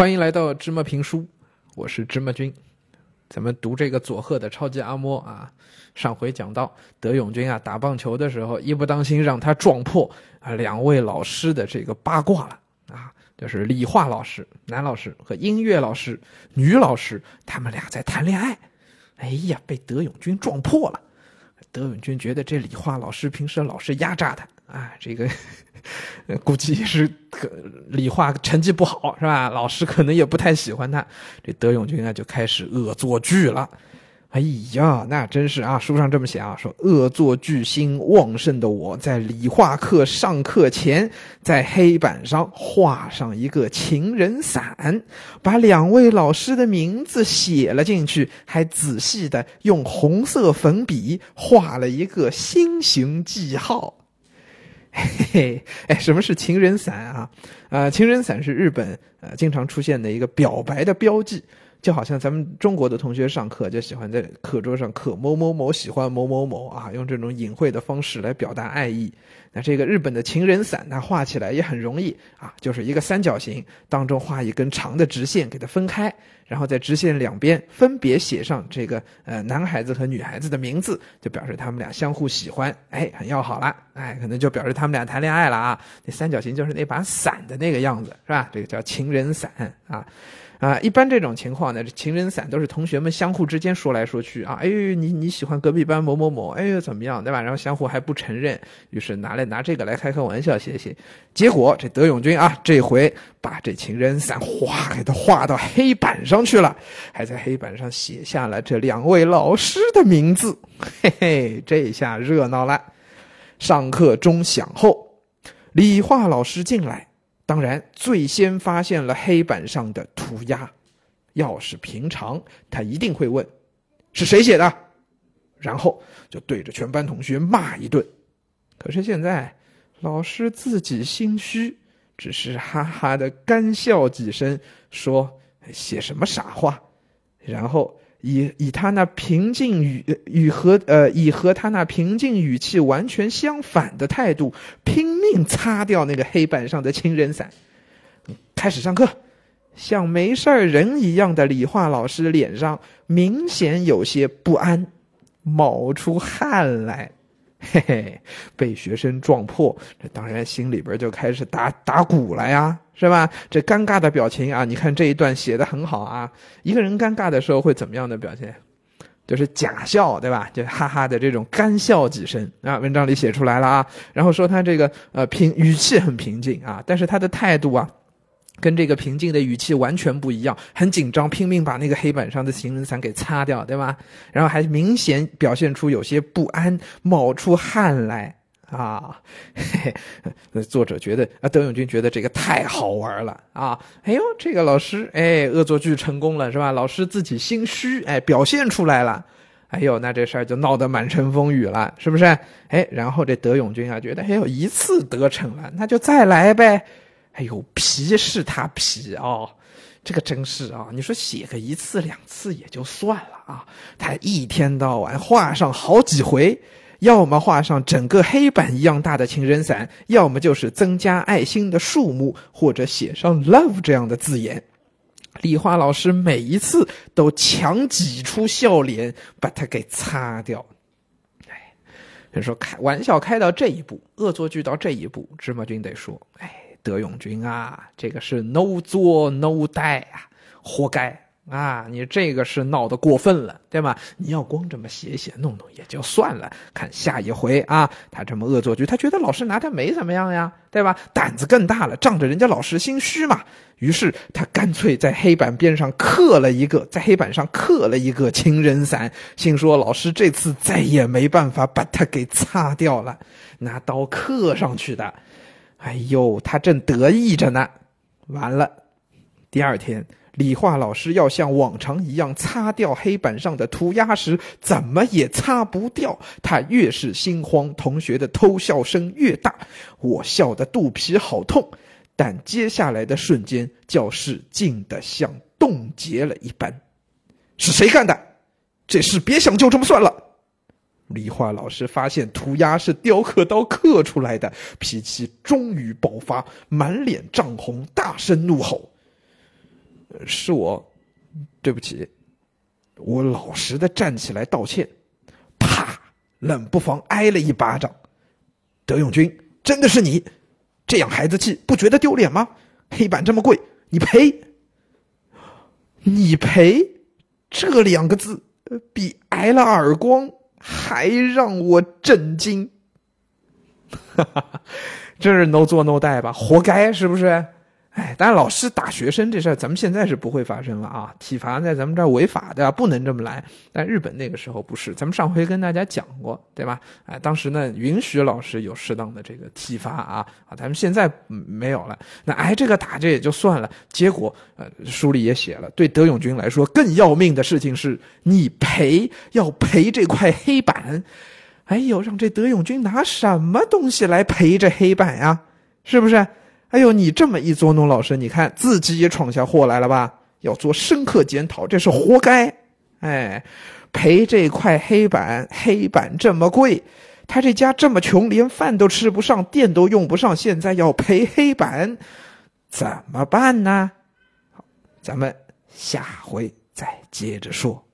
欢迎来到芝麻评书，我是芝麻君。咱们读这个佐贺的超级阿嬷啊，上回讲到德永君啊打棒球的时候，一不当心让他撞破啊两位老师的这个八卦了啊，就是理化老师男老师和音乐老师女老师，他们俩在谈恋爱。哎呀，被德永君撞破了。德永军觉得这理化老师平时老是压榨他啊，这个。估计也是可理化成绩不好是吧？老师可能也不太喜欢他。这德永军啊就开始恶作剧了。哎呀，那真是啊！书上这么写啊，说恶作剧心旺盛的我在理化课上课前，在黑板上画上一个情人伞，把两位老师的名字写了进去，还仔细的用红色粉笔画了一个心形记号。嘿嘿，哎，什么是情人伞啊？啊，情人伞是日本呃经常出现的一个表白的标记。就好像咱们中国的同学上课就喜欢在课桌上刻某某某喜欢某某某啊，用这种隐晦的方式来表达爱意。那这个日本的情人伞，它画起来也很容易啊，就是一个三角形当中画一根长的直线给它分开，然后在直线两边分别写上这个呃男孩子和女孩子的名字，就表示他们俩相互喜欢，哎，很要好了，哎，可能就表示他们俩谈恋爱了啊。那三角形就是那把伞的那个样子，是吧？这个叫情人伞啊。啊，一般这种情况呢，这情人伞都是同学们相互之间说来说去啊，哎呦，你你喜欢隔壁班某某某，哎呦怎么样，对吧？然后相互还不承认，于是拿来拿这个来开开玩笑，写写。结果这德永君啊，这回把这情人伞哗给他画到黑板上去了，还在黑板上写下了这两位老师的名字，嘿嘿，这下热闹了。上课钟响后，理化老师进来。当然，最先发现了黑板上的涂鸦。要是平常，他一定会问：“是谁写的？”然后就对着全班同学骂一顿。可是现在，老师自己心虚，只是哈哈的干笑几声，说：“写什么傻话？”然后。以以他那平静语与和呃以和他那平静语气完全相反的态度，拼命擦掉那个黑板上的情人伞。开始上课，像没事人一样的理化老师脸上明显有些不安，冒出汗来。嘿嘿，被学生撞破，这当然心里边就开始打打鼓了呀，是吧？这尴尬的表情啊，你看这一段写的很好啊。一个人尴尬的时候会怎么样的表现？就是假笑，对吧？就哈哈的这种干笑几声啊。文章里写出来了啊，然后说他这个呃平语气很平静啊，但是他的态度啊。跟这个平静的语气完全不一样，很紧张，拼命把那个黑板上的行人伞给擦掉，对吧？然后还明显表现出有些不安，冒出汗来啊！嘿嘿，作者觉得啊，德永君觉得这个太好玩了啊！哎呦，这个老师哎，恶作剧成功了是吧？老师自己心虚哎，表现出来了，哎呦，那这事儿就闹得满城风雨了，是不是？哎，然后这德永君啊，觉得哎呦，一次得逞了，那就再来呗。哎呦，皮是他皮啊，这个真是啊！你说写个一次两次也就算了啊，他一天到晚画上好几回，要么画上整个黑板一样大的情人伞，要么就是增加爱心的数目，或者写上 love 这样的字眼。理化老师每一次都强挤出笑脸，把它给擦掉。哎，人说开玩笑开到这一步，恶作剧到这一步，芝麻君得说，哎。德永君啊，这个是 no 作 no die 啊，活该啊！你这个是闹得过分了，对吧？你要光这么写写弄弄也就算了，看下一回啊，他这么恶作剧，他觉得老师拿他没怎么样呀，对吧？胆子更大了，仗着人家老师心虚嘛，于是他干脆在黑板边上刻了一个，在黑板上刻了一个情人伞，心说老师这次再也没办法把他给擦掉了，拿刀刻上去的。哎呦，他正得意着呢，完了。第二天，理化老师要像往常一样擦掉黑板上的涂鸦时，怎么也擦不掉。他越是心慌，同学的偷笑声越大，我笑得肚皮好痛。但接下来的瞬间，教室静得像冻结了一般。是谁干的？这事别想就这么算了。理化老师发现涂鸦是雕刻刀刻出来的，脾气终于爆发，满脸涨红，大声怒吼：“是我，对不起。”我老实的站起来道歉，啪，冷不防挨了一巴掌。德永军，真的是你，这样孩子气不觉得丢脸吗？黑板这么贵，你赔？你赔？这两个字比挨了耳光还让我震惊。哈哈，这是 no 做 no 带吧？活该是不是？哎，但是老师打学生这事儿，咱们现在是不会发生了啊！体罚在咱们这儿违法的，不能这么来。但日本那个时候不是，咱们上回跟大家讲过，对吧？哎，当时呢允许老师有适当的这个体罚啊啊，咱们现在没有了。那挨这个打这也就算了，结果呃书里也写了，对德永军来说更要命的事情是你赔要赔这块黑板。哎呦，让这德永军拿什么东西来赔这黑板呀？是不是？哎呦，你这么一捉弄，老师，你看自己也闯下祸来了吧？要做深刻检讨，这是活该。哎，赔这块黑板，黑板这么贵，他这家这么穷，连饭都吃不上，电都用不上，现在要赔黑板，怎么办呢？咱们下回再接着说。